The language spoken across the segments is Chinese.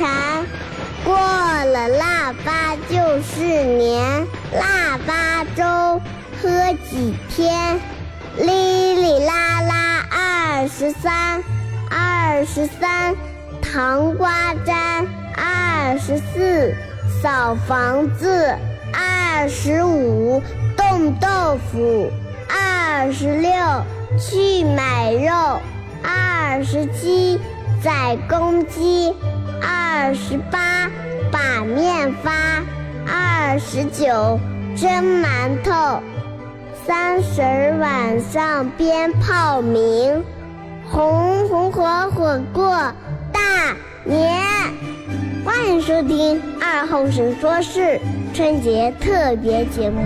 蝉，过了腊八就是年，腊八粥喝几天？哩哩啦啦二十三，二十三糖瓜粘，二十四扫房子，二十五冻豆腐，二十六去买肉，二十七宰公鸡，二十八把面发，二十九蒸馒头。三十晚上鞭炮鸣，红红火火过大年。欢迎收听二后生说事春节特别节目。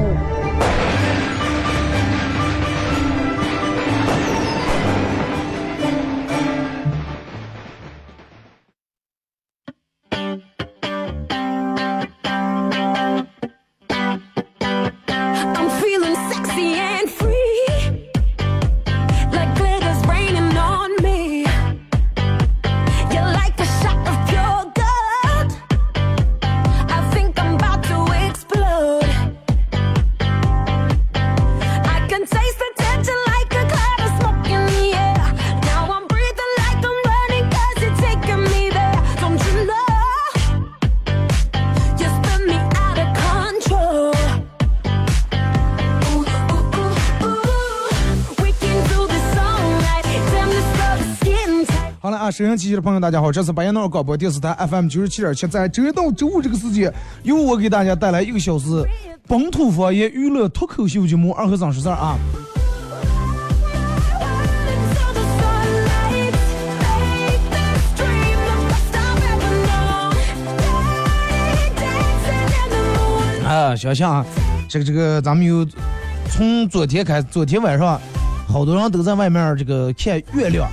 收音机的朋友，大家好！这是白彦淖尔广播电视台 FM 九十七点七，在周一到周五这个时间，由我给大家带来一个小时本土方言娱乐脱口秀节目《二和尚说事儿》啊。啊，想想这个这个，咱们有从昨天开，昨天晚上，好多人都在外面这个看月亮。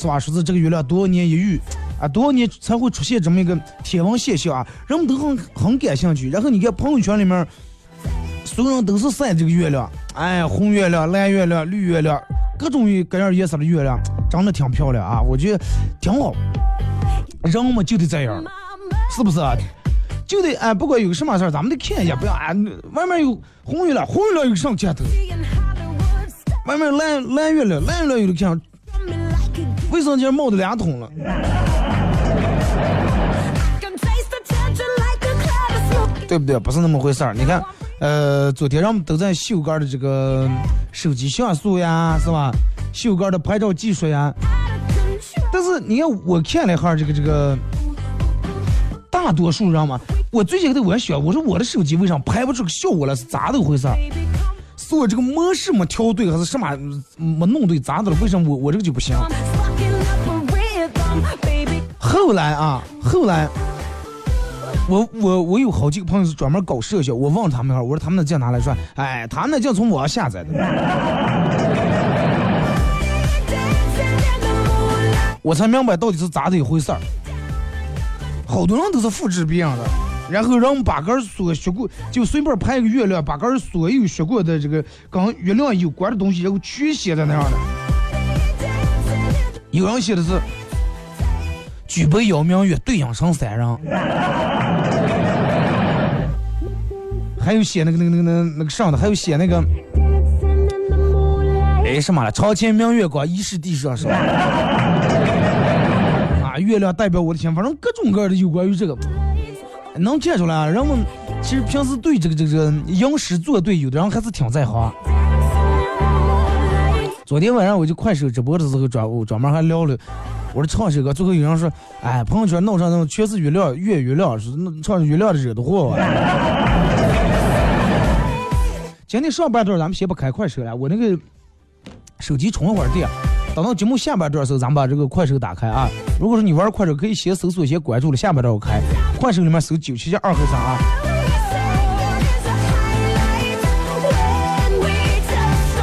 是吧？说是这个月亮多少年一遇啊，多少年才会出现这么一个天文现象啊？人们都很很感兴趣。然后你看朋友圈里面，所有人都是晒这个月亮，哎，红月亮、蓝月亮、绿月亮，各种各样颜色的月亮，长得挺漂亮啊。我觉得挺好。人嘛就得这样，是不是啊？就得哎，不管有个什么事儿，咱们得看一下，不要哎，外面有红月亮，红月亮有上前头；外面蓝蓝月亮，蓝月亮有的看。卫生间冒的两桶了，对不对？不是那么回事儿。你看，呃，昨天人们都在秀杆的这个手机像素呀，是吧？秀杆的拍照技术呀。但是你看，我看了一下这个这个，大多数人嘛，我最近在我想，我说我的手机为啥拍不出个效果来？是咋的回事儿？是我这个模式没调对，还是什么没弄对？咋的了？为什么我我这个就不行？后来啊，后来，我我我有好几个朋友是专门搞摄像，我问他们哈，我说他们那镜拿来说？哎，他那镜从网上下载的。我才明白到底是咋的一回事儿。好多人都是复制别人的，然后让把个所学过，就随便拍一个月亮，把个所有学过的这个跟月亮有关的东西，然后全写在那样的。有人写的是。举杯邀明月，对影成三人。还有写那个那个那个那那个上的，还有写那个，哎什么了？床前明月光，疑是地上霜。啊，月亮代表我的心，反正各种各样的有关于这个，能看出来啊，人们其实平时对这个这个吟诗作对，有的人还是挺在行。昨天晚上我就快手直播的时候，专专门还聊了。我说唱首歌，最后有人说，哎，朋友圈弄上那种全是月亮，月月亮，是唱月亮的惹的祸。今天上半段咱们先不开快手了，我那个手机充一会儿电，等到节目下半段的时候，咱们把这个快手打开啊。如果说你玩快手，可以先搜索，先关注了，下半段我开。快手里面搜九七七二和三啊。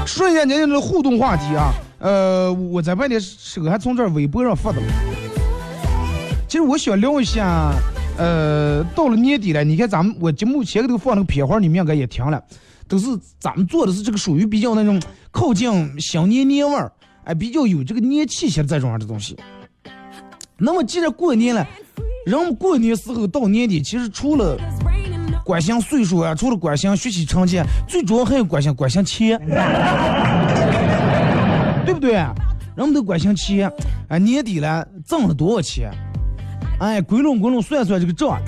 说一下今天的互动话题啊。呃，我在外地手还从这微博上发的。其实我想聊一下，呃，到了年底了，你看咱们我节目前头放那个片花，你们应该也听了，都是咱们做的是这个属于比较那种靠近新年年味儿，哎，比较有这个年气息的这种样的东西。那么既然过年了，人们过年时候到年底，其实除了关心岁数啊，除了关心学习成绩，最主要还要关心关心钱，不对？人们都关心钱，哎，年底了挣了多少钱？哎，归拢归拢算算这个账，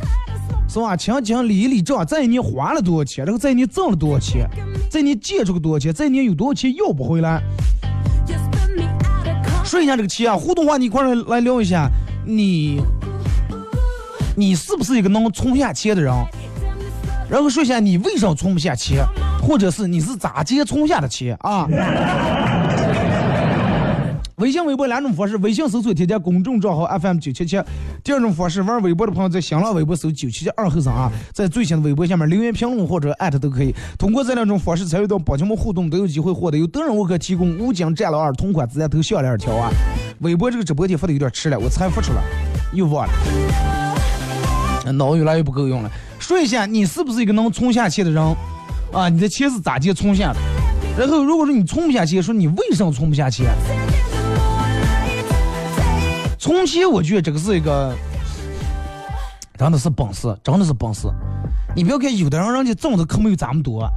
是吧？清清理一理账，这一年花了多少钱？然后这一年挣了多少钱？这一年借出个多少钱？这一年有多少钱要不回来？说一下这个钱啊，互动话你一块来聊一下，你你是不是一个能存下钱的人？然后说一下你为什么存不下钱，或者是你是咋接存下的钱啊？微信、微博两种方式，微信搜索添加公众账号 FM 九七七。第二种方式，玩微博的朋友在新浪微博搜九七七二后生啊，在最新的微博下面留言评论或者艾特都可以。通过这两种方式参与到宝节目互动，都有机会获得由德仁沃克提供武警战狼二同款子弹头项链条啊。微博这个直播间发的有点迟了，我才发出来，又忘了，脑越来越不够用了。说一下，你是不是一个能存下去的人啊？你的钱是咋地存下的？然后如果说你存不下去，说你为什么存不下钱？存钱，我觉得这个是一个，真的是本事，真的是本事。你不要看有的人，人家挣的可没有咱们多，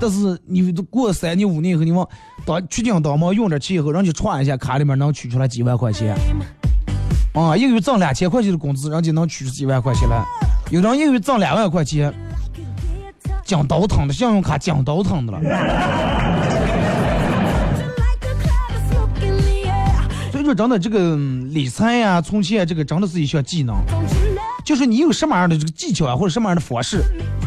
但是你过三年五年以后，你往当取经当忙用点钱以后，人家串一下卡里面能取出来几万块钱。啊，一个月挣两千块钱的工资，人家能取出几万块钱来。有人一个月挣两万块钱，讲倒腾的信用卡讲倒腾的了。说真的，这个理财呀、存钱，这个真的是一项技能。就是你有什么样的这个技巧啊，或者什么样的方式，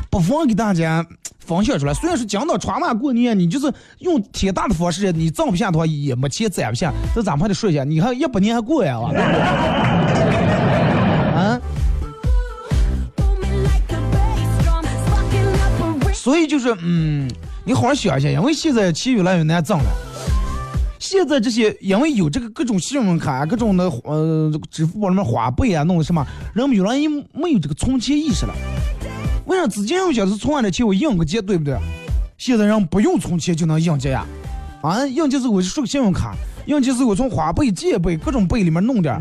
不妨给大家分享出来。虽然说讲到传嘛过年，你就是用铁大的方式，你挣不下的话也没钱攒不下，这咱们还得说一下。你还一百年还过呀，啊？所以就是，嗯，你好好想一下，因为现在钱越来越难挣了。现在这些因为有这个各种信用卡、各种的呃支付宝里面花呗啊，弄的什么，人们有人没有这个存钱意识了。为啥之前我想是存完的钱我应个节，对不对？现在人不用存钱就能应节呀？啊，应节是我就刷个信用卡，应节是我从花呗、借呗各种呗里面弄点。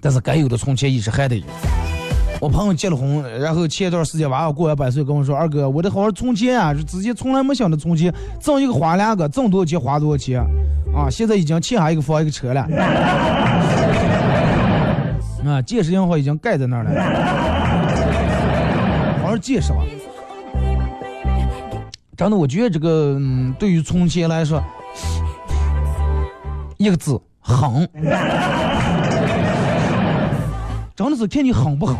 但是该有的存钱意识还得有。我朋友结了婚，然后前一段时间娃娃过完百岁，跟我说：“二哥，我得好好存钱啊！之前从来没想着存钱，挣一个花两个，挣多少钱花多少钱啊！现在已经欠下一个房一个车了，啊，建设银行已经盖在那儿了，好好建设吧。真的，我觉得这个嗯，对于存钱来说，一个字狠，真的是看你狠不狠。”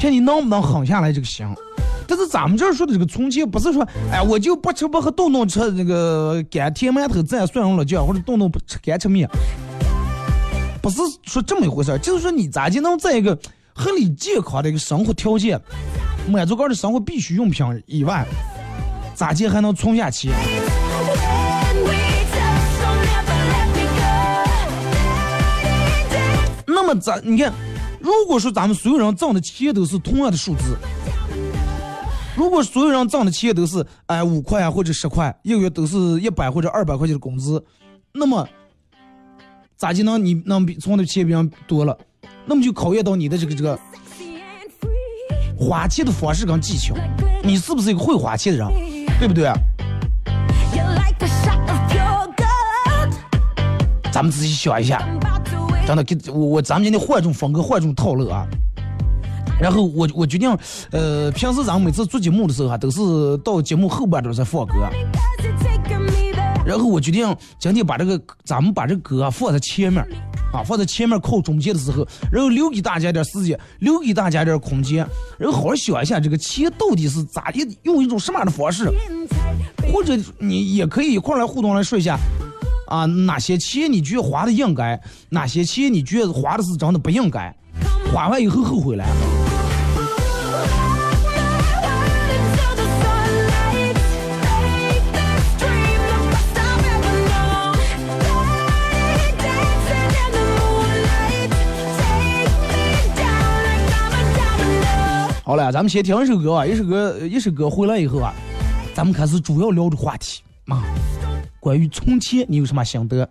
看你能不能狠下来这个心，但是咱们这儿说的这个存钱，不是说，哎，我就不吃不喝，动动吃那个干甜馒头蘸蒜蓉辣酱，或者动动不吃干吃面，不是说这么一回事儿，就是说你咋就能在一个合理健康的一个生活条件，满足高的生活必需用品以外，咋就还能存下钱？那么咱你看。如果说咱们所有人挣的钱都是同样的数字，如果所有人挣的钱都是哎五块啊或者十块，一个月都是一百或者二百块钱的工资，那么咋就能你能比存的钱比人多了？那么就考验到你的这个这个花钱的方式跟技巧，你是不是一个会花钱的人，对不对？咱们仔细想一下。真的，给我我咱们今天换种风格，换种套路啊。然后我我决定，呃，平时咱们每次做节目的时候啊，都是到节目后半段才放歌。然后我决定今天把这个咱们把这个歌啊放在前面，啊放在前面靠中间的时候，然后留给大家点时间，留给大家点空间，然后好好想一下这个钱到底是咋的，用一种什么样的方式，或者你也可以一块来互动来说一下。啊，哪些钱你觉得花的应该？哪些钱你觉得花的是真的不应该？花完以后后悔了。好了，咱们先听一首歌啊，一首歌，一首歌回来以后啊，咱们开始主要聊的话题关于充钱你有什么心得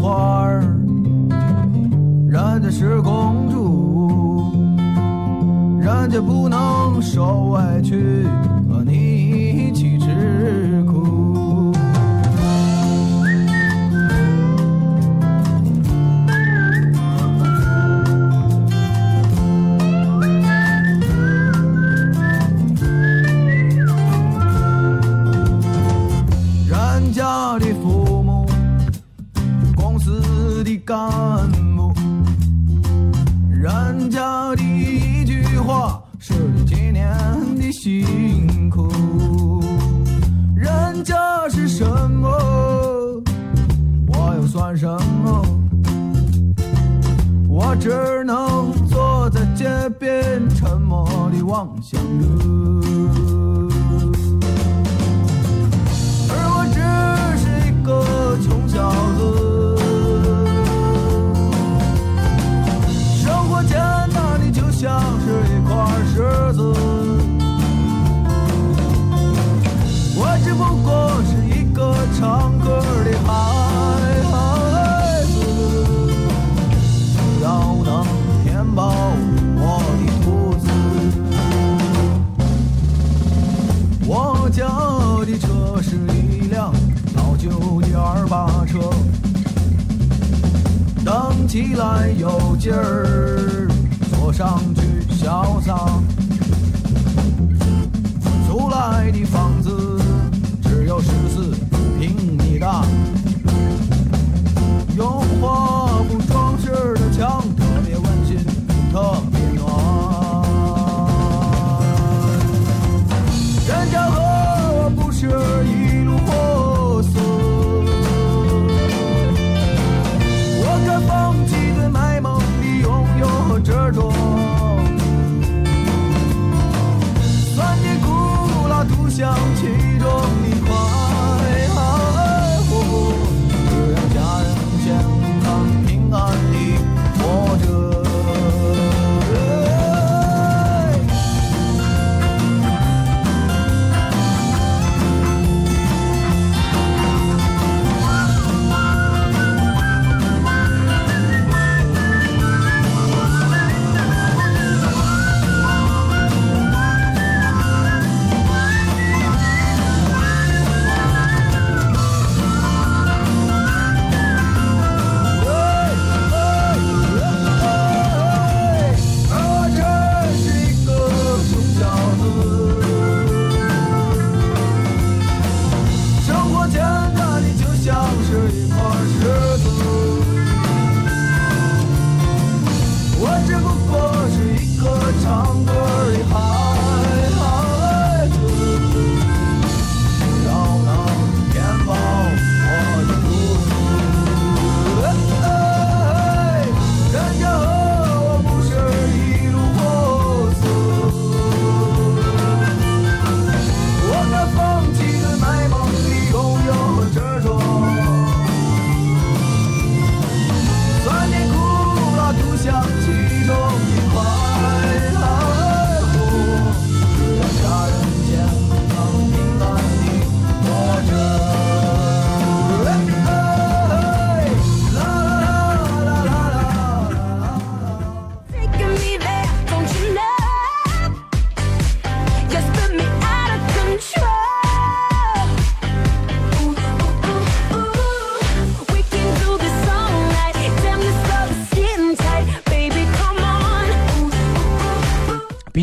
花儿人家是公主人家不能受委屈干部。人家的一句话，是几年的辛苦。人家是什么，我又算什么？我只能坐在街边，沉默地望向着。起来有劲儿坐上去潇洒。租来的房子只有十四平米大。用花布装饰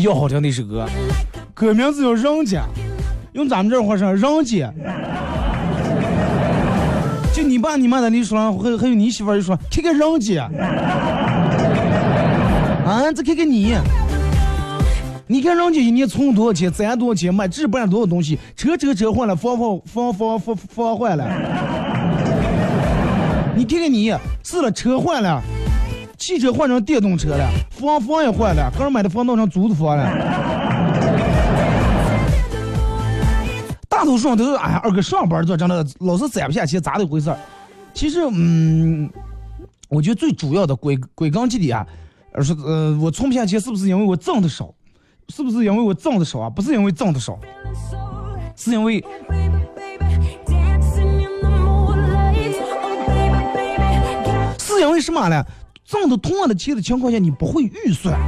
要好听的一首歌，歌名字叫《人家》，用咱们这话说，人家。就你爸你妈的那说，还还有你媳妇就说，看看人家。啊，再看看你，你看人家一年存多少钱，攒多少钱，买置办多少东西，车车车坏了，房房房房房坏了。你看看你，是了，车坏了。汽车换成电动车了，房房也换了，刚买的房弄成租的房了。大多数人都是哎呀，二哥上班做真的老是攒不下钱，咋的回事儿？其实，嗯，我觉得最主要的归归根结底啊，而是呃，我存不下钱，是不是因为我挣的少？是不是因为我挣的少啊？不是因为挣的少，是因为是因为什么呢？挣的同样的钱的情况下，你不会预算。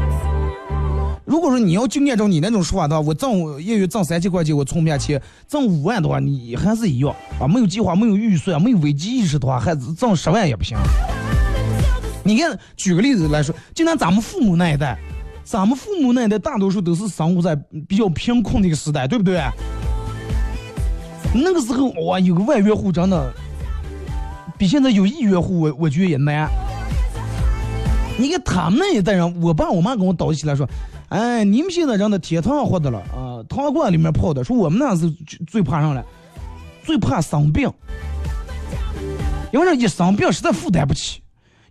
如果说你要就按照你那种说法的话，我挣一月挣三千块钱，我存不下钱；挣五万的话，你还是一样啊，没有计划，没有预算，没有危机意识的话，还挣十万也不行。你看，举个例子来说，就拿咱们父母那一代，咱们父母那一代大多数都是生活在比较贫困的一个时代，对不对？那个时候哇，有个万元户真的比现在有亿元户，我我觉得也难。你看他们那一代人，我爸我妈跟我叨起来说。哎，你们现在人的天堂活的了啊，汤罐里面泡的。说我们那是最怕上了，最怕生病。因为这一生病实在负担不起，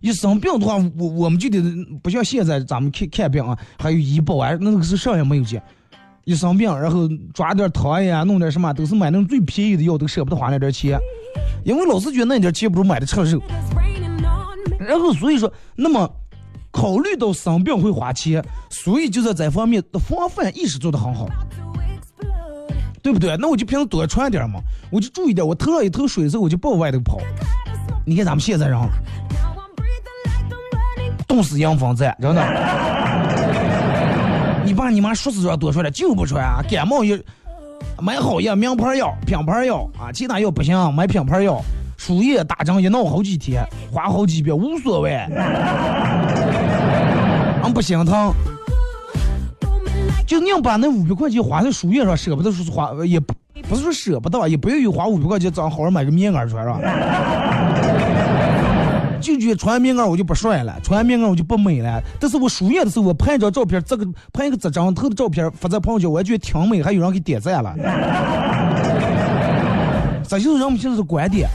一生病的话，我我们就得不像现在咱们看看病啊，还有医保啊，那个是啥也没有钱。一生病，然后抓点糖呀，弄点什么，都是买那种最便宜的药，都舍不得花那点钱，因为老是觉得那点钱不如买的吃肉。然后所以说，那么。考虑到生病会花钱，所以就在这方面的防范意识做得很好，对不对？那我就平时多穿点嘛，我就注意点。我头上一头水的时候，我就往外头跑。你看咱们现在人，冻死洋房子，真的。你爸你妈说是说多穿点，就不穿啊。感冒药买好药，名牌药、品牌药啊，其他药不行，买品牌药。输液打针一闹好几天，花好几百无所谓。不心疼，就宁把那五百块钱花在输液上，舍不得说花，也不不是说舍不得，也不愿意花五百块钱，咱好好买个棉袄穿，是吧？就觉得穿棉袄我就不帅了，穿棉袄我就不美了。但是我输液的时候，我拍一张照片，这个拍一个这张头的照片发在朋友圈，我还觉得挺美，还有人给点赞了。这就是人们现在的观点。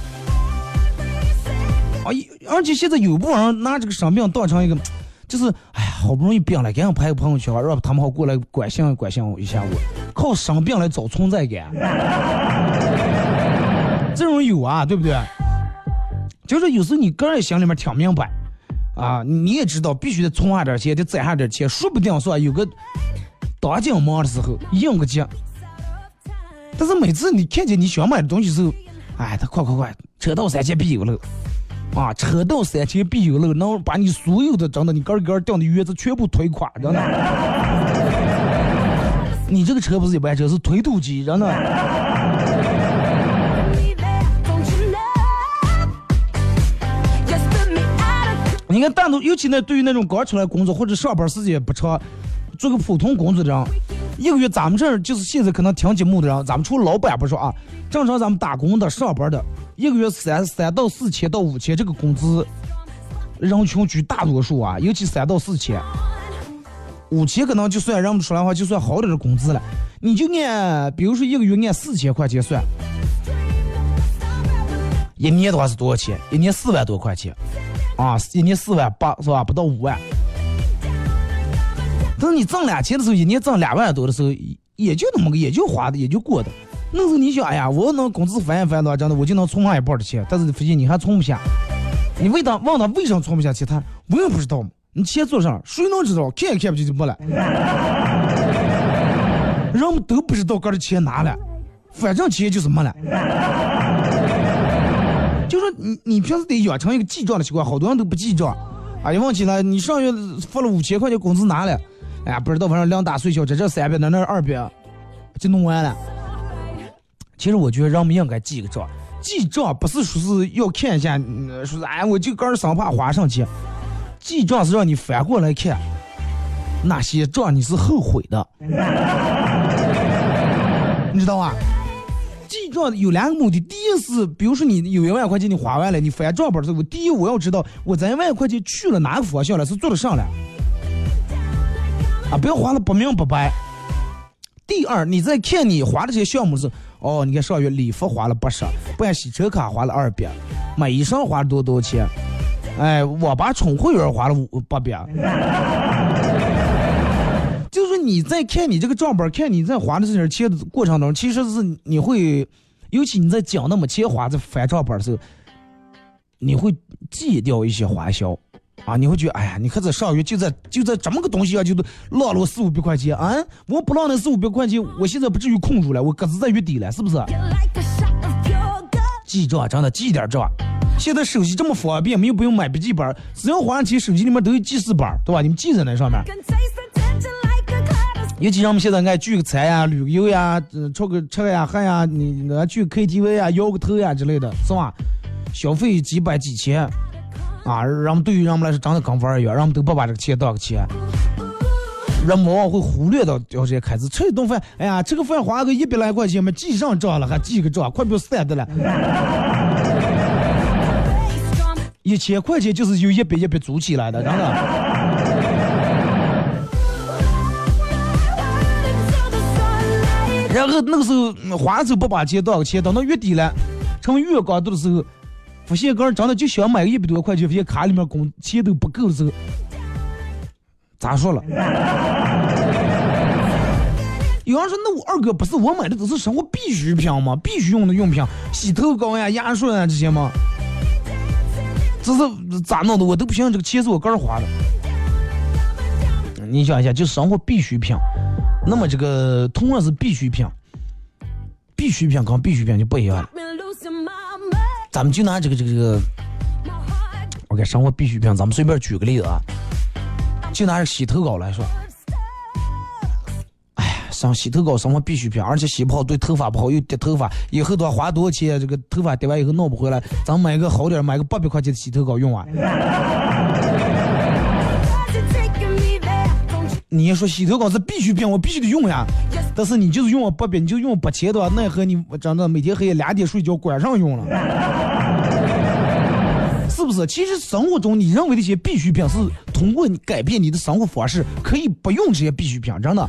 啊，而且现在有部分人拿这个生病当成一个。就是，哎呀，好不容易病了，赶紧拍个朋友圈，让他们好过来关心关心我一下。我靠生病来找存在感，这种有啊，对不对？就是有时候你个人心里面挺明白，啊，你也知道必须得存下点钱，得攒下点钱，说不定说有个当紧忙的时候应个急。但是每次你看见你想买的东西时候，哎，他快快快，车到山前必有路。啊，车到山前必有路，能把你所有的真的你根根掉的原则全部推垮，真的。你这个车不是一般车，是推土机，真的。你看，单独尤其那对于那种刚出来工作或者上班时间不长，做个普通工作的人，一个月咱们这儿就是现在可能听节目的人，咱们除了老板不说啊，正常咱们打工的、上班的。一个月三三到四千到五千，这个工资人群居大多数啊，尤其三到四千，五千可能就算认不出来的话，就算好点的工资了。你就按，比如说一个月按四千块钱算，一年的话是多少钱？一年四万多块钱，啊，一年四万八是吧？不到五万。等你挣两千的时候，一年挣两万多的时候，也就那么个，也就花的，也就过的。那时候你想，哎呀，我能工资翻一翻的话，真的我就能存上一半的钱。但是你发现你还存不下，你问他问他为什么存不下钱，他我也不知道嘛。你钱做上，谁能知道？看也看不见就没了。人们都不知道哥的钱哪了，反正钱就是没了。就说你你平时得养成一个记账的习惯，好多人都不记账。哎呀，忘记了，你上月发了五千块钱工资拿了，哎呀，不知道反正两大岁小，这这三百，那那二百，就弄完了。其实我觉得人们应该记个账，记账不是说是要看一下，说是哎，我就个人生怕花上去。记账是让你反过来看，那些账你是后悔的，你知道吧？记账有两个目的，第一是，比如说你有一万块钱你花完了，你翻账本的时候，第一我要知道我这一万块钱去了哪个方向了，是做了上了。不要花的不明不白。第二，你在看你花的这些项目是，哦，你看上月礼服花了八十，办洗车卡花了二百，买衣裳花了多多少钱？哎，我把充会员花了五八百。就是你在看你这个账本，看你在花的这些钱的过程当中，其实是你会，尤其你在讲那么钱花在翻账本的时候，你会记掉一些花销。啊，你会觉得，哎呀，你看这上月就在就在这么个东西啊，就浪了我四五百块钱啊！我不浪那四五百块钱，我现在不至于空出来，我各自在月底了，是不是？记账，真的记点账。现在手机这么方便，没有不用买笔记本，只要花上钱，手机里面都有记事本，对吧？你们记在那上面。尤其让我们现在爱聚个餐呀、旅游呀、吃个吃呀、喝呀，你那去 KTV 呀、摇个头呀之类的，是吧？消费几百几千。啊，人们对于人们来说，真的跟玩儿一样，人们都不把这个钱当个钱，人们往往会忽略到掉这些开支。吃一顿饭，哎呀，吃个饭花个一百来块钱嘛，记上账了，还记个账，快不要散的了。一千块钱就是由一笔一笔组起来的，真的。然后那个时候花的时候不把钱当个钱，等到月底了，成月光度的时候。发现刚真的就想买个一百多块钱，发现卡里面工钱都不够的时候，咋说了？有人说那我二哥不是我买的都是生活必需品吗？必须用的用品，洗头膏呀、牙刷啊这些吗？这是咋弄的？我都不相信这个钱是我个人花的。你想一下，就生活必需品，那么这个同样是必需品，必需品跟必需品就不一样了。咱们就拿这个这个这个，OK，生活必需品，咱们随便举个例子啊，就拿这洗头膏来说，哎呀，上洗头膏生活必需品，而且洗不好对头发不好，又掉头发，以后多花多少钱？这个头发掉完以后弄不回来，咱买个好点，买个八百块钱的洗头膏用啊。你说洗头膏是必需品，我必须得用呀。但是你就是用我八百，你就用八千多，奈何你真的每天黑夜两点睡觉关上用了，是不是？其实生活中你认为的一些必需品，是通过你改变你的生活方式，可以不用这些必需品，真的。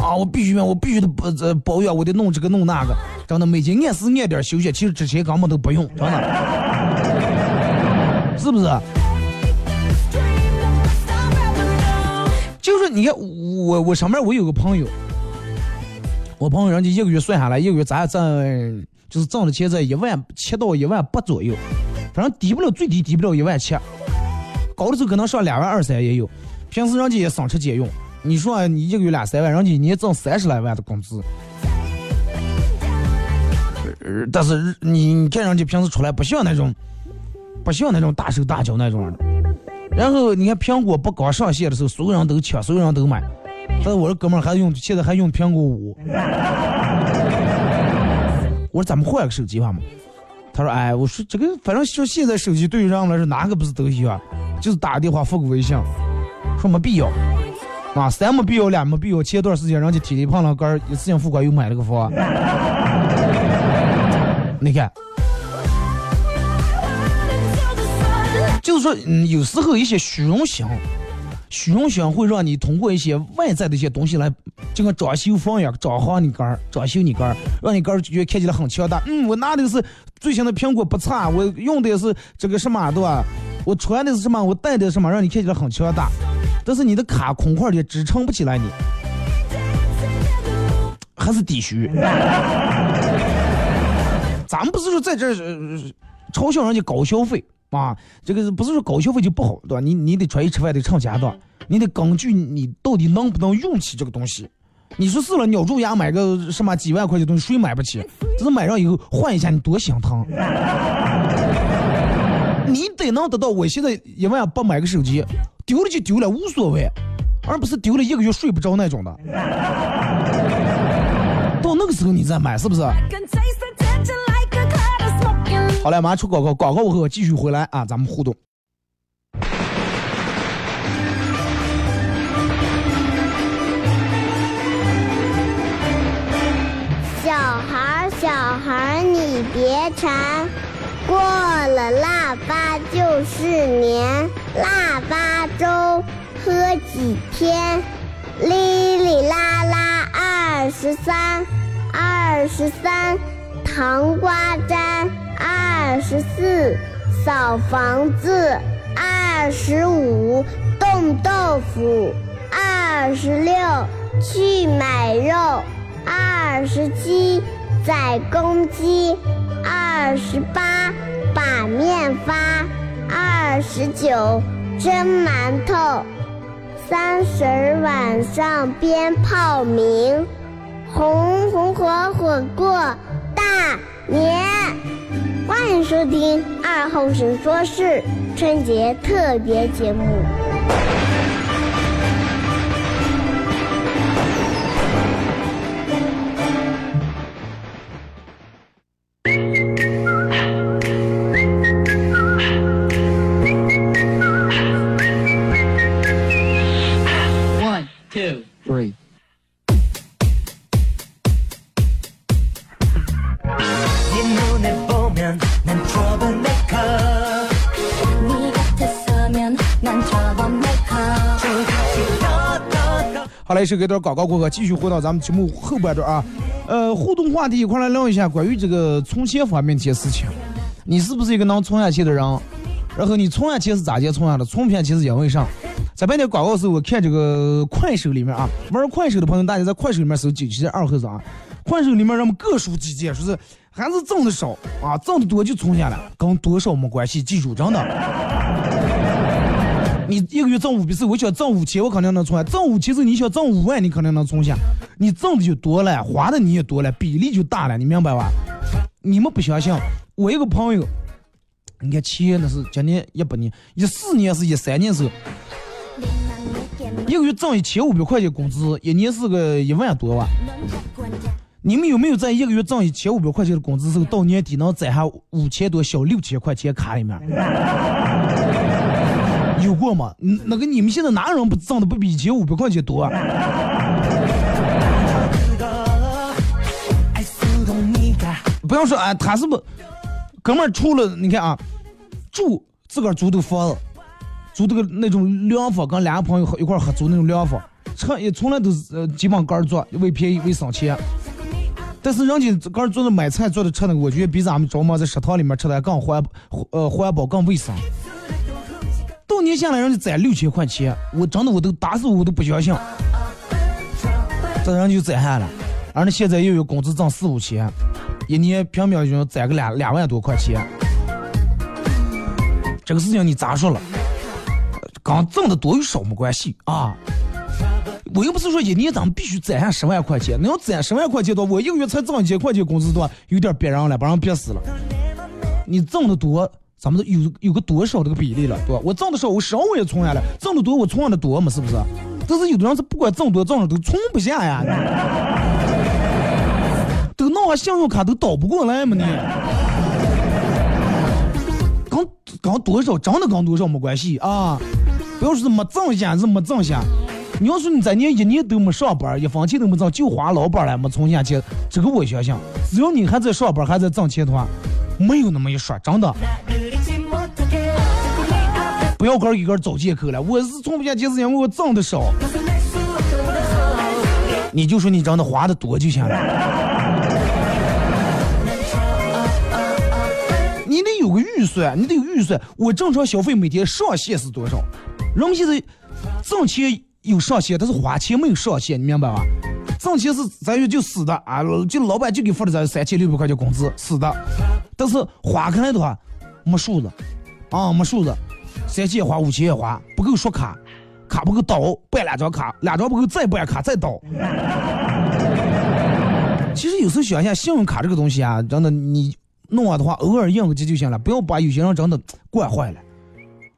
啊，我必须品，我必须得保呃保养，我得弄这个弄那个，真的每天按时按点休息，其实之前根本都不用，真的，是不是？就是你看我我上面我有个朋友，我朋友人家一个月算下来，一个月咱挣就是挣的钱在一万七到一万八左右，反正低不了最低低不了一万七，高的时候可能上两万二三也有。平时人家也省吃俭用，你说你一个月两三万，人家一年挣三十来万的工资，但是你你看人家平时出来不像那种，不像那种大手大脚那种的。然后你看苹果不刚上线的时候，所有人都抢，所有人都买。但是我这哥们儿还用，现在还用苹果五。我说咱们换个手机吧嘛。他说：“哎，我说这个反正就现在手机对于人来说哪个不是都一样，就是打个电话发个微信，说没必要。啊，三没必要，俩没必要。前段时间人家体力胖了，哥一次性付款又买了个房。你看。”就是说，嗯，有时候一些虚荣心，虚荣心会让你通过一些外在的一些东西来，就跟装修房一样，装好你杆儿，装修你杆儿，让你杆儿觉得看起来很强大。嗯，我拿的是最新的苹果，不差。我用的是这个什么，对吧？我穿的是什么？我戴的什么？让你看起来很强大。但是你的卡空块的支撑不起来，你还是底虚。咱们不是说在这儿嘲笑人家高消费。啊，这个不是说高消费就不好，对吧？你你得穿衣吃饭得成家的，你得根据你到底能不能用起这个东西。你说是了，咬住牙买个什么几万块钱东西，谁买不起？只是买上以后换一下，你多心疼。你得能得到，我现在一万八买个手机，丢了就丢了，无所谓，而不是丢了一个月睡不着那种的。到那个时候你再买，是不是？好嘞，马上出广告，广告过后继续回来啊，咱们互动。小孩，小孩，你别馋，过了腊八就是年，腊八粥。喝几天？哩哩啦啦二十三，二十三，糖瓜粘二十四，扫房子二十五，冻豆腐二十六，去买肉二十七，宰公鸡二十八，把面发二十九，蒸馒头。三十晚上鞭炮鸣，红红火火过大年。欢迎收听二后生说事春节特别节目。好嘞，是给段广告过后，继续回到咱们节目后半段啊。呃，互动话题一块来聊一下关于这个存钱方面这些事情。你是不是一个能存下钱的人？然后你存下钱是咋接存下的？存不下钱是因为啥？在半点广告时，我看这个快手里面啊，玩快手的朋友，大家在快手里面搜“九七二后子”啊。快手里面人们各抒己见，说是还是挣的少啊，挣的多就存下来，跟多少没关系，记住，真的。你一个月挣五百，四我想挣五千，我肯定能存下；挣五千是你想挣五万，你肯定能存下。你挣的就多了，花的你也多了，比例就大了，你明白吧？你们不相信？我一个朋友，你看钱那是今年一八年、一四年是一三年时候，一个月挣一千五百块钱工资，一年是个一万多万。你们有没有在一个月挣一千五百块钱的工资时候，到年底能攒下五千多小六千块钱卡里面？有过吗？那个你们现在哪有人不挣的不比以前五百块钱多？不要说啊，他是不哥们儿除了你看啊，住自个儿租的房子，租这个那种凉房，跟两个朋友一块合租那种凉房，车也从来都是呃基本个儿做，为便宜为省钱。但是人家个儿做的买菜做的吃的，我觉得比咱们着忙在食堂里面吃的更环呃环保更卫生。到年下来，人家攒六千块钱，我真的我都打死我都不相信，这人就攒下了，而且现在又有工资挣四五千，一年平平均攒个两两万多块钱，这个事情你咋说了？刚挣的多与少没关系啊！我又不是说一年咱们必须攒下十万块钱，那要攒十万块钱多，我一个月才挣一千块钱工资多，有点憋人了，把人憋死了。你挣的多。咱们都有有个多少这个比例了，对吧？我挣的少，我少我也存下来；挣的多，我存的多嘛，是不是？但是有的人是不管挣多挣少都存不下呀，都弄个信用卡都倒不过来嘛你。刚刚多少，真的跟多少没关系啊！不要说是没挣下是没挣下，你要说你在年一年都没上班，一分钱都没挣，就花老本了，没存下去，这个我相信，只要你还在上班，还在挣钱的话。没有那么一说，真的，不要个一个找借口了。我是存不下钱，是因为我挣的少。你就说你挣的花的多就行了。你得有个预算，你得有预算。我正常消费每天上限是多少？人们现在挣钱有上限，但是花钱没有上限，你明白吧？挣钱是咱就就死的啊，就老板就给发的咱三千六百块钱工资，死的。但是花开来的话，没数字，啊没数字，三千也花，五千也花，不够刷卡，卡不够倒，办两张卡，两张不够再办卡再倒。其实有时候想一下，信用卡这个东西啊，真的你弄完的话，偶尔应个急就行了，不要把有些人真的惯坏了。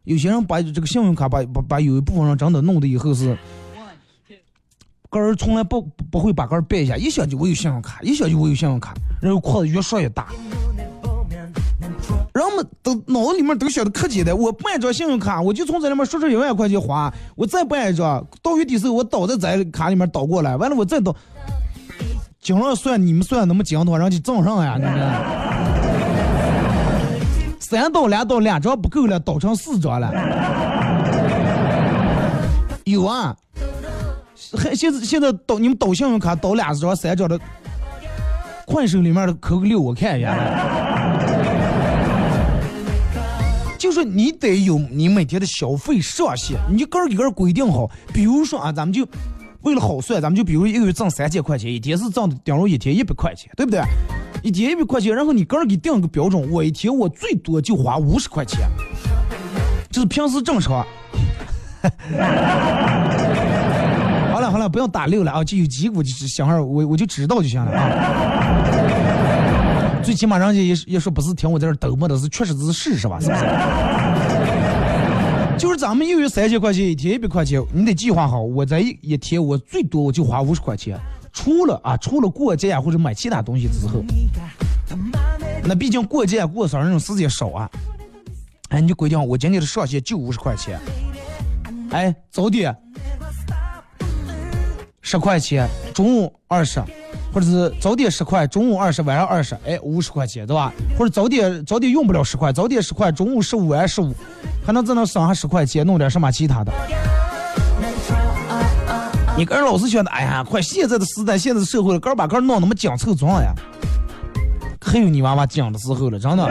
有些人把这个信用卡把把把有一部分人真的弄得以后是，个人从来不不会把个人办一下，一想就我有信用卡，一想就我有信用卡，然后裤子越刷越大。人们都脑子里面都想的可简单，我办张信用卡，我就从这里面刷出一万块钱花，我再办一张，到月底时候我倒在咱卡里面倒过来，完了我再倒，经常算你们算那么精的话，人家挣上呀，你看。三刀两刀两张不够了，倒成四张了。有啊，还现在现在倒你们倒信用卡倒两张三张的，快手里面的扣个六，我看一下。就说你得有你每天的消费上限，你个儿给个儿规定好。比如说啊，咱们就为了好算，咱们就比如一个月挣三千块钱，一天是挣的，顶多一天一百块钱，对不对？一天一百块钱，然后你个人给定个标准，我一天我最多就花五十块钱，就是平时正常。好了好了，不要打六了啊！就有几个我就想号，我我就知道就行了啊。最起码人家也也说不是听我在这抖么的，是确实是事实吧？是不是？就是咱们一个月三千块钱，一天一百块钱，你得计划好。我在一一天我最多我就花五十块钱，除了啊，除了过节呀或者买其他东西之后，那毕竟过节过生日那种时间少啊。哎，你就规定我今天的上限就五十块钱。哎，早点十块钱，中午二十，或者是早点十块，中午二十，晚上二十，哎，五十块钱，对吧？或者早点早点用不了十块，早点十块，中午十五，晚上十五，还能在那省下十块钱，弄点什么其他的。你个人老是觉得，哎呀，快现在的时代，现在的社会了，个把个弄那么讲凑装呀？还有你娃娃讲的时候了，真的。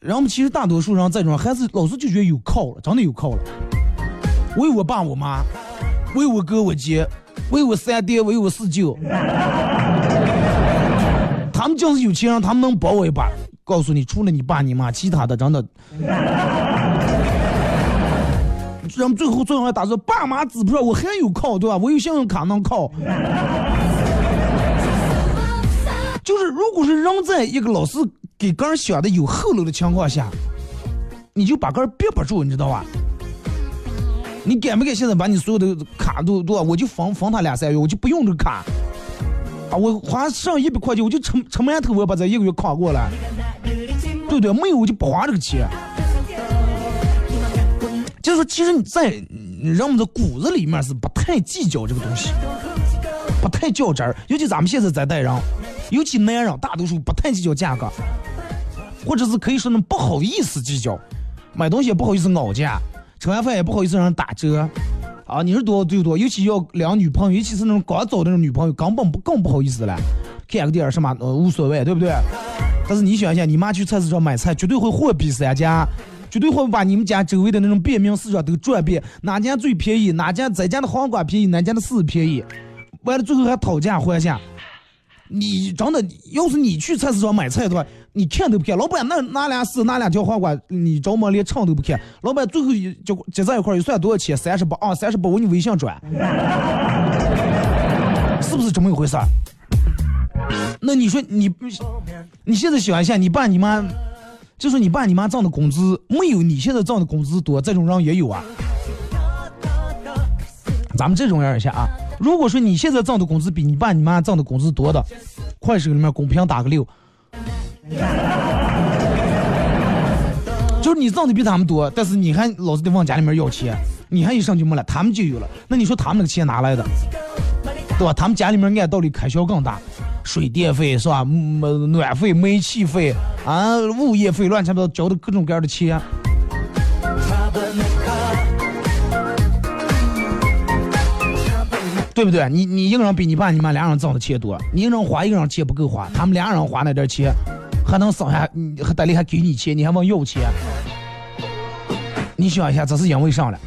人们其实大多数人这种还是老是就觉得有靠了，真的有靠了。我有我爸我妈，我有我哥我姐，我有我三爹，我有我四舅。他们就是有钱人，他们能帮我一把。告诉你，除了你爸你妈，其他的真的。人们最后最后还打说，爸妈支不上，我还有靠，对吧？我有信用卡能靠。就是如果是扔在一个老师。给个人想的有后路的情况下，你就把个人憋不住，你知道吧？你敢不敢现在把你所有的卡都都，我就封封他两三月，我就不用这个卡啊！我花上一百块钱，我就撑撑馒头，我要把这一个月扛过来，对不对？没有我就不花这个钱。就是说，其实你在人们的骨子里面是不太计较这个东西，不太较真儿。尤其咱们现在在代人，尤其男人，大多数不太计较价格。或者是可以说，那不好意思计较，买东西也不好意思拗价，吃完饭也不好意思让人打折，啊，你是多就多，尤其要两女朋友，尤其是那种刚找的那种女朋友，根本不更不好意思了，看个电影什么呃无所谓，对不对？但是你想一下，你妈去菜市场买菜，绝对会货比三家，绝对会把你们家周围的那种便民市场都转遍，哪家最便宜，哪家这家的黄瓜便宜，哪家的柿子便宜，完了最后还讨价还价。你真的，要是你去菜市场买菜的话，你看都不看。老板那哪俩是哪两条黄瓜，你着么连称都不看。老板最后就结在一块儿，一算多少钱？三十八啊，三十八，我给你微信转，是不是这么一回事？那你说你，你现在想一下，你爸你妈，就说你爸你妈挣的工资没有你现在挣的工资多，这种人也有啊。咱们这种样一下啊。如果说你现在挣的工资比你爸你妈挣的工资多的，快手里面公屏打个六。就是你挣的比他们多，但是你还老是得往家里面要钱，你还一上就没了，他们就有了。那你说他们那个钱哪来的？对吧？他们家里面按道理开销更大，水电费是吧？暖费、煤气费啊，物业费，乱七八糟交的各种各样的钱。对不对？你你一个人比你爸你妈俩人挣的钱多，你一个人花一个人钱不够花，他们俩人花那点钱，还能省下，还得里还给你钱，你还问要钱？你想一下，这是因为啥了？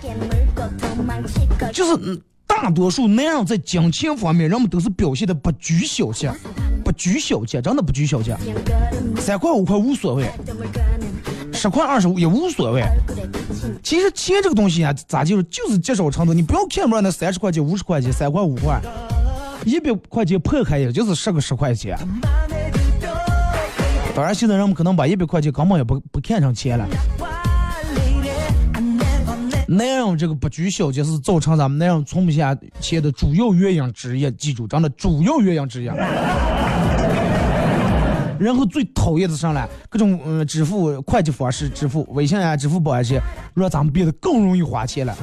就是大多数男人在金钱方面，人们都是表现的不拘小节，不拘小节，真的不拘小节，三块五块无所谓。十块二十五也无所谓。其实钱这个东西啊，咋就是就是积少程度。你不要看不上那三十块钱、五十块钱、三块五块，一百块钱破开也就是十个十块钱。当然，现在人们可能把一百块钱根本也不不看成钱了。男人这个不拘小节是造成咱们男人存不下钱的主要原因之一。记住，真的主要原因之一。然后最讨厌的上来各种嗯支付快捷方式，支付微信啊、支付宝啊这些，让咱们变得更容易花钱了，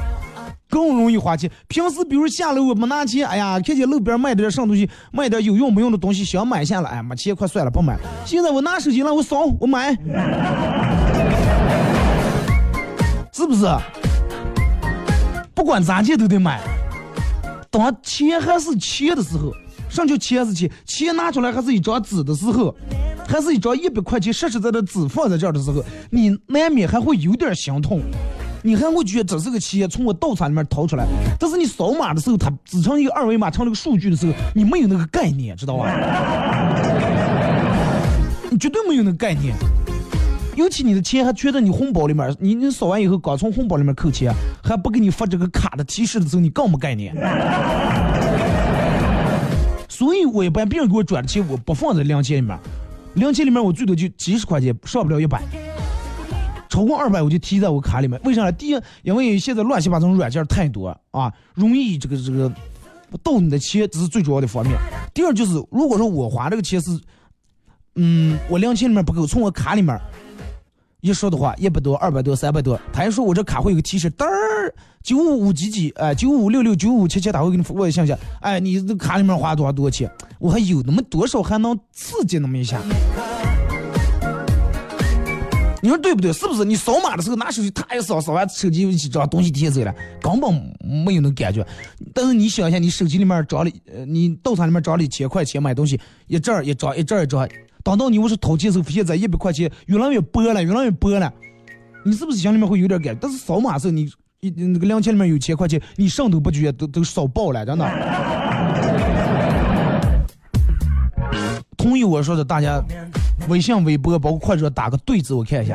更容易花钱。平时比如下楼我没拿钱，哎呀，看见路边卖点什么东西，卖点有用没用的东西，想买下了，哎，没钱，快算了，不买。现在我拿手机了，我扫，我买，是不是？不管咋地都得买。当钱还是钱的时候，什么叫钱是钱？钱拿出来还是一张纸的时候，还是一张一百块钱实实在在纸放在这儿的时候，你难免还会有点心痛。你还会觉得这是个钱从我倒插里面掏出来，但是你扫码的时候，它只成一个二维码，成了个数据的时候，你没有那个概念，知道吧？你绝对没有那个概念。尤其你的钱还缺在你红包里面，你你扫完以后刚从红包里面扣钱，还不给你发这个卡的提示的时候，你更没概念。所以我一般别人给我转的钱，我不放在零钱里面，零钱里面我最多就几十块钱，上不了一百。超过二百我就提在我卡里面。为啥呢？第一，因为现在乱七八糟软件太多啊，容易这个这个盗你的钱，这是最主要的方面。第二就是，如果说我花这个钱是，嗯，我零钱里面不够，从我卡里面。一说的话，一百多、二百多、三百多，他一说我这卡会有个提示，嘚儿九五五几几，哎，九五六六九五七七，他会给你我想想，哎，你这卡里面花多少多少钱？我还有那么多少还能刺激那么一下？你说对不对？是不是？你扫码的时候拿手机，他一扫，扫完手机一起找东西提走了，根本没有那感觉。但是你想一下，你手机里面找了，呃，你豆厂里面找了一千块钱买东西，一阵儿一张，一阵儿一张。等到你我是掏钱时候，现在一百块钱越来越薄了，越来越薄了，你是不是心里面会有点感？但是扫码时候，你一那个两千里面有千块钱，你上头不觉都都扫爆了，真的。同意我说的，大家微信、微博包括快手打个对字，我看一下。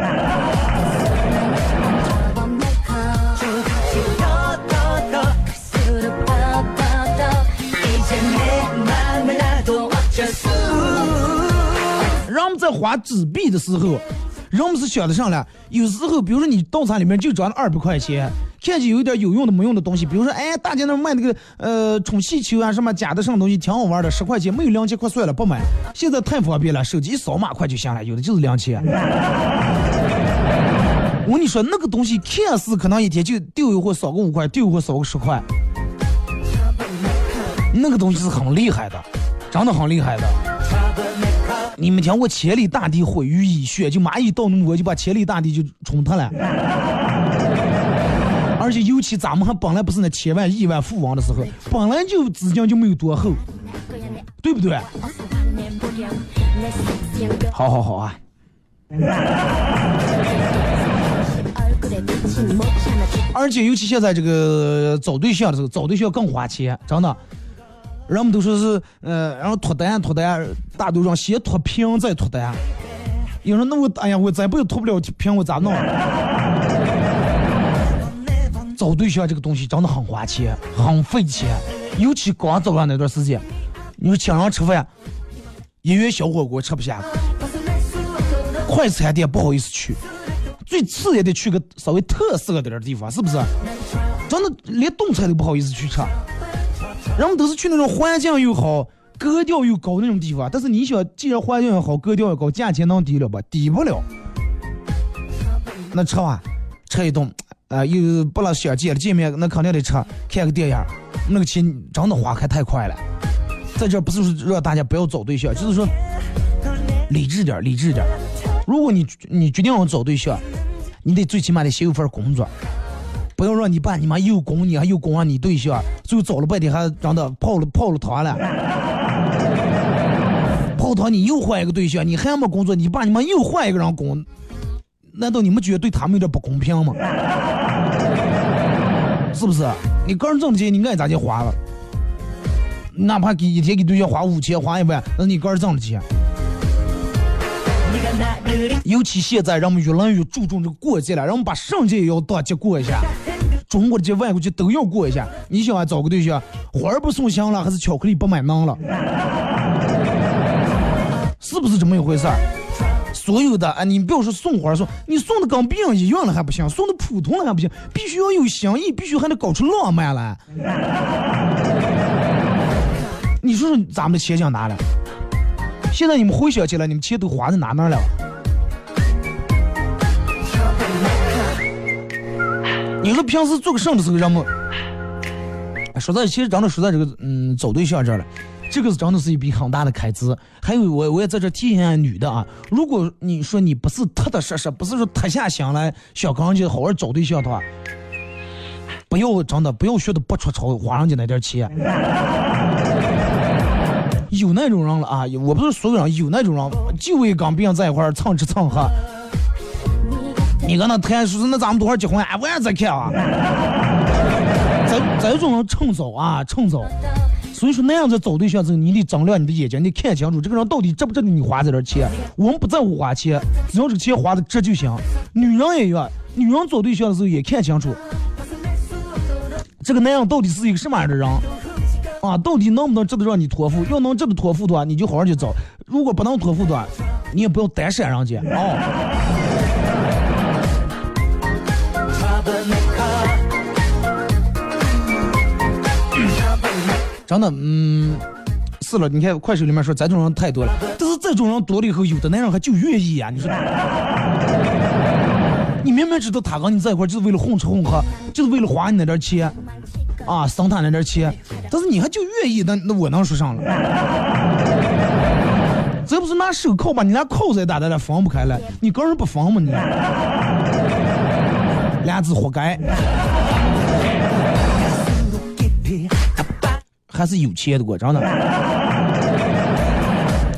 在花纸币的时候，人们是想的上来。有时候，比如说你到餐里面就装了二百块钱，看见有一点有用的没用的东西，比如说，哎，大街那卖那个呃充气球啊，什么假的什么东西，挺好玩的，十块钱没有两千块算了，不买。现在太方便了，手机扫码快就行了，有的就是两千。我跟你说，那个东西看似可能一天就丢一回扫个五块，丢一回扫个十块，那个东西是很厉害的，真的很厉害的。你们听过千里大地毁于蚁穴，就蚂蚁到那么多，就把千里大地就冲塌了。而且尤其咱们还本来不是那千万亿万富翁的时候，本来就资金就没有多厚，对不对？好好好啊！而且尤其现在这个找对象的时候，找对象更花钱，真的。人们都说是，呃，然后脱单脱单，大都让先脱贫再脱单。有人那我，哎呀，我这辈子脱不了贫，我咋弄？找对象这个东西真的很花钱，很费钱，尤其刚找上那段时间，你说请人吃饭，一元小火锅吃不下，快餐店不好意思去，最次也得去个稍微特色点的地方，是不是？真的连动菜都不好意思去吃。人们都是去那种环境又好、格调又高那种地方，但是你想，既然环境又好、格调又高，价钱能低了吧？低不了。那吃啊，吃一顿，啊，又不能想见，见面那肯定得吃，看个电影，那个钱真的花开太快了。在这不是说让大家不要找对象，就是说理智点，理智点。如果你你决定要找对象，你得最起码得先有份工作。不要让你爸你妈又拱你还又拱上你对象，最后找了半天还让他泡了泡了汤了。泡汤你又换一个对象，你还没工作，你爸你妈又换一个人拱，难道你们觉得对他们有点不公平吗？是不是？你个人挣的钱你爱咋就花了，哪怕给一天给对象花五千花一万，那你个人挣的钱。尤其现在人们越来越注重这个过节了，人们把圣节也要当节过一下，中国的这、外国节都要过一下。你想啊找个对象，花儿不送香了，还是巧克力不买囊了？是不是这么一回事儿？所有的啊，你不要说送花送，你送的跟别人一样了还不行，送的普通了还不行，必须要有心意，必须还得搞出浪漫来。你说说咱们的钱讲哪了？现在你们回想起来，你们钱都花在哪哪了？你说平时做个什么的时候，人们说在其实真的说在这个嗯找对象这儿了，这个是真的是一笔很大的开支。还有我我也在这提醒下女的啊，如果你说你不是踏踏实实，不是说踏下心来想跟人家好好找对象的话，不要真的不要学的不出丑，花人家那点钱。有那种人了啊，我不是所有人，有那种人就为跟别人在一块蹭吃蹭喝。你跟他谈说，那咱们多少结婚？哎，我也在看啊。这这种人趁早啊，趁早。所以说那样子找对象的时候，你得睁亮你的眼睛，你看清楚这个人到底值不值得你花这点钱。我们不在乎花钱，只要这个钱花的值就行。女人也一样，女人找对象的时候也看清楚，这个男人到底是一个什么样的人啊？到底能不能值得让你托付？要能值得托付的话，你就好好去找；如果不能托付的话，你也不要单闪人家啊。真的，嗯，是了。你看快手里面说咱这种人太多了，但是这种人多了以后，有的男人还就愿意呀。你说，你明明知道他跟你在一块就是为了混吃混喝，就是为了花你那点钱，啊，省他那点钱，但是你还就愿意，那那我能说上了？这不是拿手铐把你连铐子也打在那放不开了，你个人不分吗你？俩字活该。还是有钱的过，真的。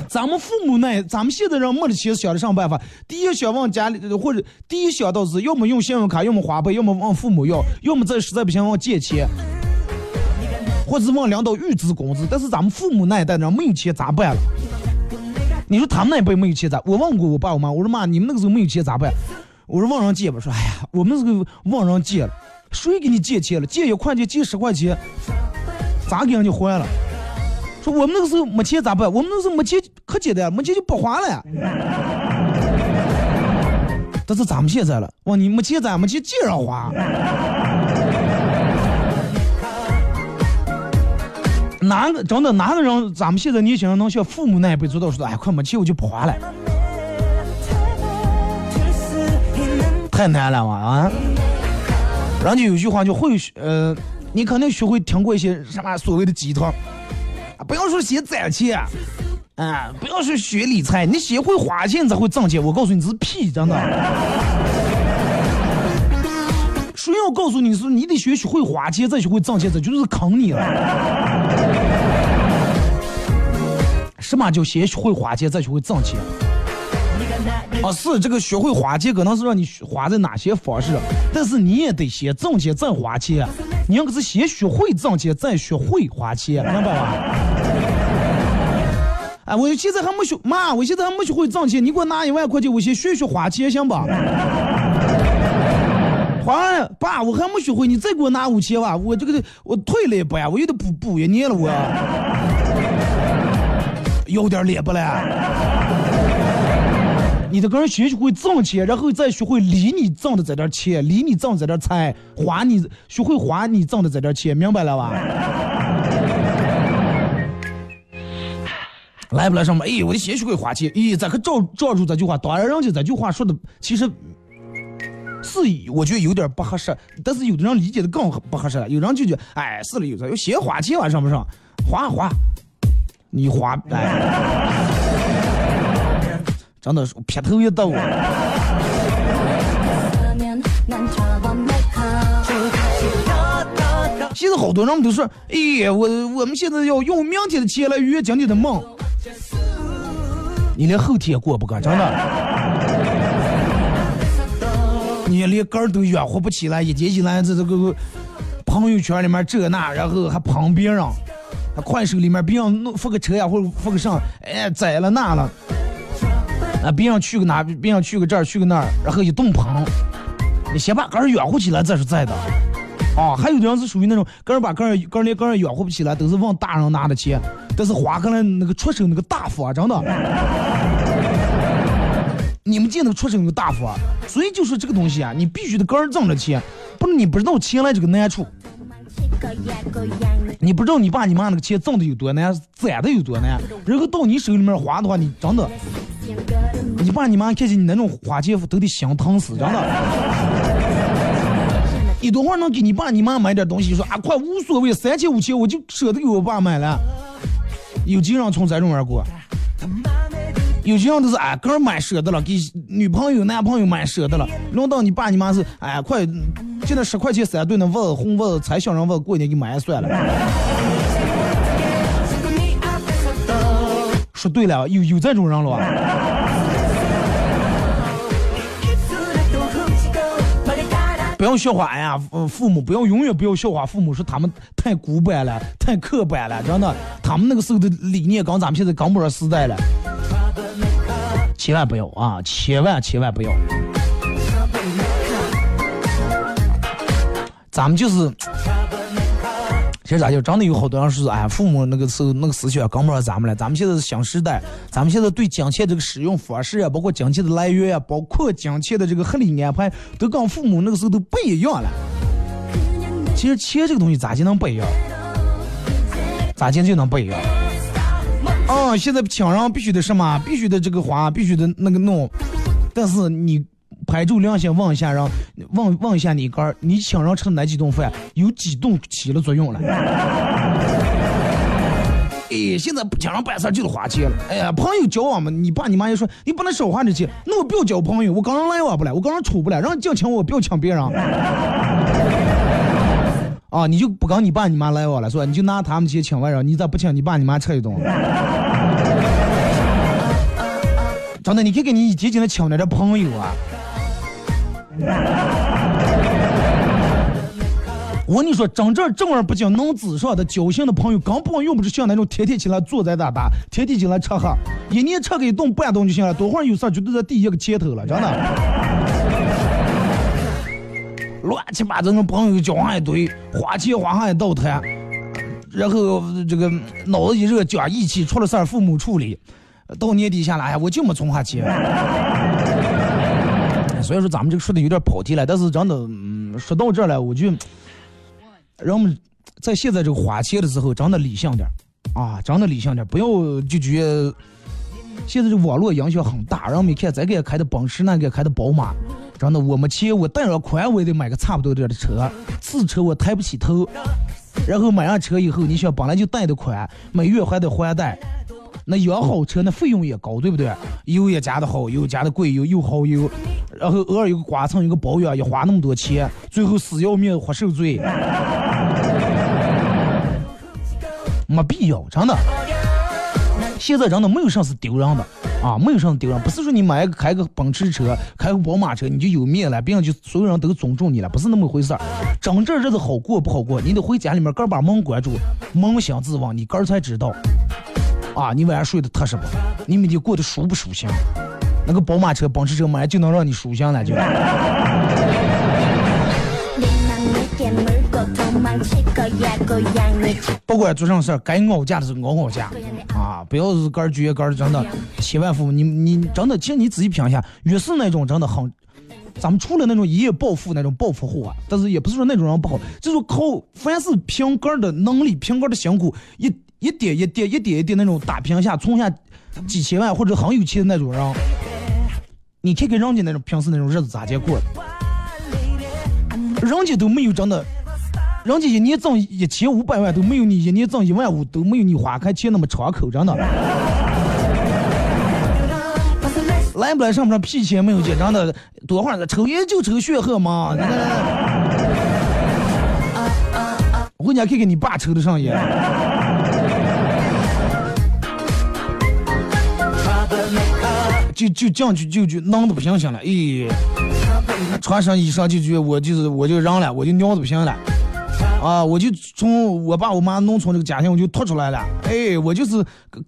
咱们父母那，咱们现在人没得钱，想的什么办法？第一想往家里，或者第一想到是要么用信用卡，要么花呗，要么往父母要，要么再实在不行往借钱，或者是往领导预支工资。但是咱们父母那一代人没有钱咋办了？你说他们那一辈没有钱咋？我问过我爸我妈，我说妈，你们那个时候没有钱咋办？我说问人借吧，说哎呀，我们这个问人借了，谁给你借钱了？借一块钱，借十块钱。咋给人家还了？说我们那个时候没钱咋办？我们那时候没钱可简单，没钱就不还了。但是咱们现在了，哇，你没钱咋？没钱借人花。哪个真的哪个人？咱们现在年轻人能像父母那一辈做到说，哎，快没钱我就不还了，太难了嘛啊！人家有句话叫会呃。你肯定学会听过一些什么所谓的鸡汤，不要说先攒钱，啊，不要说学理财，你学会花钱才会挣钱。我告诉你这是屁，真的。谁要告诉你是你得学学会花钱再学会挣钱，这就是坑你了。什么叫先学会花钱再学会挣钱？啊，是这个学会花钱可能是让你花在哪些方式，但是你也得先挣钱再花钱。你要是先学会挣钱，再学会花钱，明白吧？哎，我现在还没学，妈，我现在还没学会挣钱，你给我拿一万块钱，我先学学花钱，行吧？花，爸，我还没学会，你再给我拿五千吧，我这个我退了一步呀，我又得补补一年了，我有点脸不了。你得个人先学会挣钱，然后再学会理你挣的这点钱，理你挣这点财，花你学会花你挣的这点钱，明白了吧？来不来上班？哎，我得先学会花钱。咦，咋可照照住这句话？当然，人家这句话说的其实是我觉得有点不合适，但是有的人理解的更不合适了。有人就觉得，哎，是了，有的要先花钱啊，上不上？花花，你花哎。真的是劈头一刀。现在好多人都说：“哎，我我们现在要用明天的钱来圆今天的梦。”你连后天过不干，真的。你连根都养活不起来，一天一来这这个朋友圈里面这那，然后还旁边人，快手里面别人弄发个车呀，或者发个啥，哎，宰了那了。啊，别人去个哪，别人去个这儿，去个那儿，然后一顿捧，你先把个人养活起来，这是在的。啊，还有的人是属于那种个人把个人个人连个人养活不起来，都是往大人拿的钱，但是花可能那个出手那个大方，啊，真的。你们见那个出手那个大方，所以就说这个东西啊，你必须得个人挣着钱，不是你不知道钱来这个难处。你不知道你爸你妈那个钱挣的有多难，攒的有多难，然后到你手里面花的话，你真的，你爸你妈看见你那种花钱都得心疼死，真的。你多会儿能给你爸你妈买点东西，说啊快无所谓，三千五千我就舍得给我爸买了。有几人从这种玩过？有些人都是哎个人买舍得了，给女朋友男朋友买舍得了，轮到你爸你妈是哎快。就那十块钱三对那袜子红问，才想让问过年给买算了。说对了，有有这种人了？不要笑话哎呀，父母不要永远不要笑话父母，说他们太古板了，太刻板了，真的，他们那个时候的理念跟咱们现在跟不上时代了，千万不要啊，千万千万不要，咱们就是。其实咋就真的有好多人是哎，父母那个时候那个思想跟不上咱们了。咱们现在是新时代，咱们现在对金钱这个使用方式啊，包括金钱的来源啊，包括金钱的这个合理安排，都跟父母那个时候都不一样了。其实钱这个东西咋就能不一样？咋就就能不一样？啊，现在亲人必须得什么？必须得这个花，必须得那个弄。但是你。拍住良心问一下，让问问一下你哥儿，你请人吃哪几顿饭，有几顿起了作用了？哎，现在不请人办事就是花钱了。哎呀，朋友交往嘛，你爸你妈也说你不能少花这钱，那我不要交朋友，我刚人来往不来，我刚人处不来，让净请我，不要请别人。啊，你就不跟你爸你妈来往了，是吧？你就拿他们钱请外人，你咋不请你爸你妈吃一顿？真的，你可以给你一天天的请来点朋友啊。我跟你说，真正正儿八经能子上的交心的朋友，根本用不着像那种天天起来坐在那打，天天起来吃喝，一年吃个一顿半顿就行了。多会儿有事儿绝对在第一个前头了，真的。乱七八糟的朋友交上一堆，花钱花上一道台，然后这个脑子一热讲义气，出了事儿父母处理，到年底下来哎我就没存下钱。所以说咱们这个说的有点跑题了，但是真的，嗯，说到这儿了，我就，让我们在现在这个花钱的时候，真的理性点啊，真的理性点不要就觉得现在这网络影响很大，让我们看咱给开的奔驰，那个开的宝马，真的，我没钱，我贷上款我也得买个差不多点的车，次车我抬不起头，然后买上车以后，你想本来就贷的款，每月还得还贷。那养好车那费用也高，对不对？油也加的好，油加的贵，油又耗油，然后偶尔有个刮蹭，有个保养，也花那么多钱，最后死要命活受罪，没必要，真的。现在真的没有啥是丢人的啊，没有啥丢人，不是说你买个开个奔驰车，开个宝马车你就有面了，别人就所有人都尊重你了，不是那么回事儿。真正日子好过不好过，你得回家里面，个把门关住，扪心自问，你个才知道。啊，你晚上睡得踏实不？你每天过得舒不舒心？那个宝马车、奔驰车买就能让你舒心了就。不管做什么事儿，该熬价的时候熬熬价啊！不要是儿撅个儿真的千万富翁，你你真的，其实你仔细品一下，越是那种真的很，咱们除了那种一夜暴富那种暴富户啊，但是也不是说那种人不好，就是靠凡是凭个儿的能力、凭个儿的辛苦一。一点一点一点一点那种打拼下存下几千万或者很有钱的那种人，你看看人家那种平时那种日子咋过的？人家都没有真的，人家一年挣一千五百万都没有你一年挣一万五都没有你花开钱那么敞口，真的。来不来上不上屁钱没有见，真的多会儿抽烟就抽血喝嘛。我回家看看你爸抽的上烟。就就进去就就弄得不行行了，哎，穿上衣裳就觉我就是我就让了，我就尿的不行了，啊，我就从我爸我妈农村这个家庭我就脱出来了，哎，我就是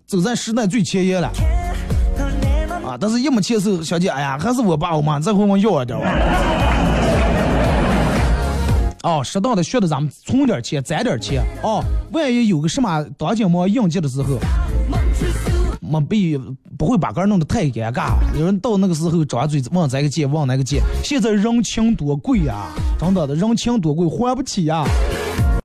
走在时代最前沿了，啊，但是一没钱时候，小姐，哎呀，还是我爸我妈这回我要一点吧。哦，适当的学的咱们存点钱，攒点钱，哦，万一有个什么当今忙应急的时候。没必不会把个弄得太尴尬。有人到那个时候张嘴问这个借，问那个借。现在人情多贵呀，真的的人情多贵，还不起呀。